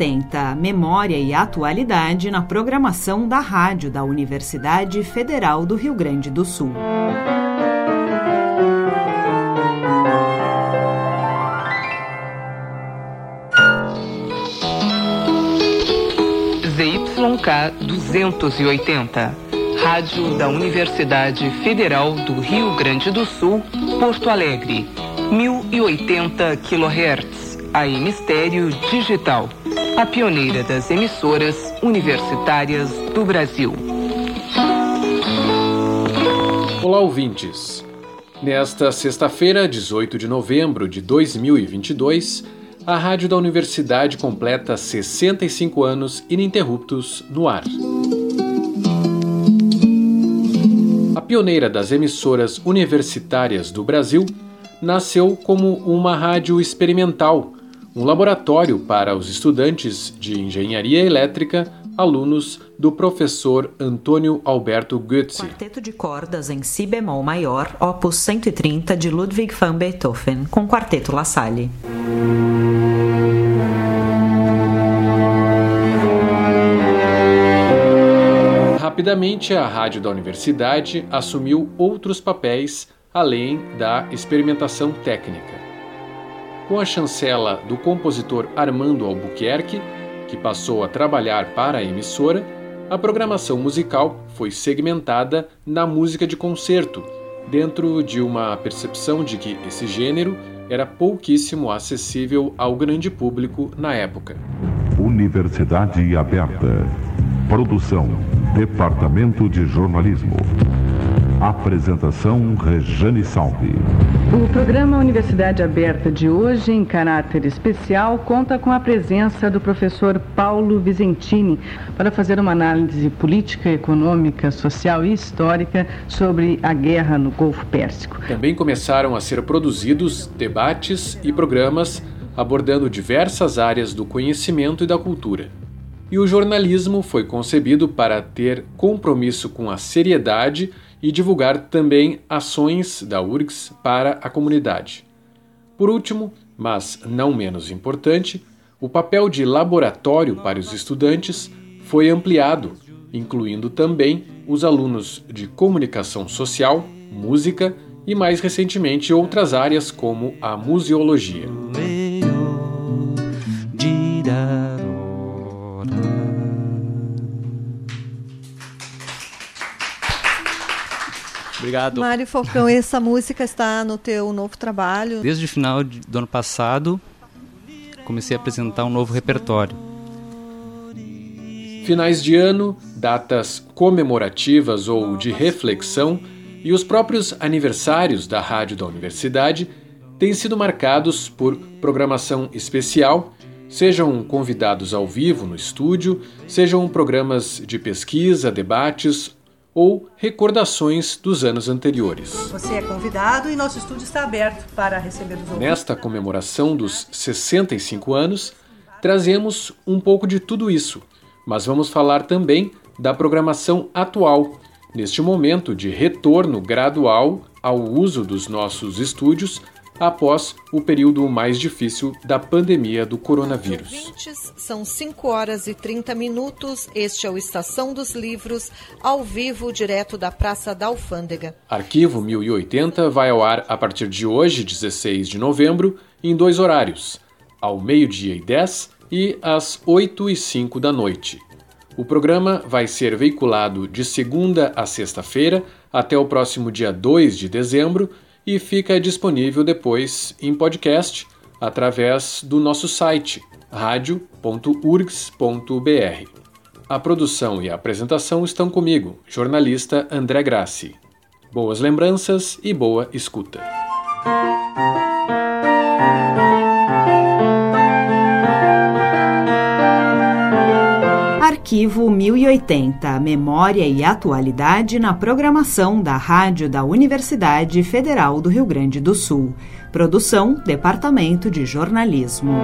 1080, Memória e Atualidade na programação da rádio da Universidade Federal do Rio Grande do Sul. ZYK 280, Rádio da Universidade Federal do Rio Grande do Sul, Porto Alegre, 1080 kHz. A Mistério Digital, a pioneira das emissoras universitárias do Brasil. Olá, ouvintes. Nesta sexta-feira, 18 de novembro de 2022, a Rádio da Universidade completa 65 anos ininterruptos no ar. A pioneira das emissoras universitárias do Brasil nasceu como uma rádio experimental um laboratório para os estudantes de engenharia elétrica, alunos do professor Antônio Alberto Goetze. Quarteto de cordas em si bemol maior, opus 130 de Ludwig van Beethoven, com quarteto La Salle. Rapidamente, a rádio da universidade assumiu outros papéis além da experimentação técnica com a chancela do compositor Armando Albuquerque, que passou a trabalhar para a emissora, a programação musical foi segmentada na música de concerto, dentro de uma percepção de que esse gênero era pouquíssimo acessível ao grande público na época. Universidade Aberta. Produção Departamento de Jornalismo. Apresentação Rejane Salve. O programa Universidade Aberta de hoje, em caráter especial, conta com a presença do professor Paulo Vicentini para fazer uma análise política, econômica, social e histórica sobre a guerra no Golfo Pérsico. Também começaram a ser produzidos debates e programas abordando diversas áreas do conhecimento e da cultura. E o jornalismo foi concebido para ter compromisso com a seriedade e divulgar também ações da URGS para a comunidade. Por último, mas não menos importante, o papel de laboratório para os estudantes foi ampliado, incluindo também os alunos de comunicação social, música e, mais recentemente, outras áreas como a museologia. Obrigado. Mário Falcão, essa música está no teu novo trabalho? Desde o final do ano passado, comecei a apresentar um novo repertório. Finais de ano, datas comemorativas ou de reflexão e os próprios aniversários da Rádio da Universidade têm sido marcados por programação especial, sejam convidados ao vivo no estúdio, sejam programas de pesquisa, debates ou recordações dos anos anteriores. Você é convidado e nosso estúdio está aberto para receber os ouvintes. Nesta comemoração dos 65 anos, trazemos um pouco de tudo isso, mas vamos falar também da programação atual, neste momento de retorno gradual ao uso dos nossos estúdios após o período mais difícil da pandemia do coronavírus. Ouvintes, são 5 horas e 30 minutos. Este é o Estação dos Livros, ao vivo, direto da Praça da Alfândega. Arquivo 1080 vai ao ar a partir de hoje, 16 de novembro, em dois horários, ao meio-dia e 10 e às 8 e 5 da noite. O programa vai ser veiculado de segunda a sexta-feira até o próximo dia 2 de dezembro e fica disponível depois em podcast através do nosso site radio.urgs.br. A produção e a apresentação estão comigo, jornalista André Grassi. Boas lembranças e boa escuta. Arquivo 1080, Memória e Atualidade na programação da Rádio da Universidade Federal do Rio Grande do Sul. Produção, Departamento de Jornalismo.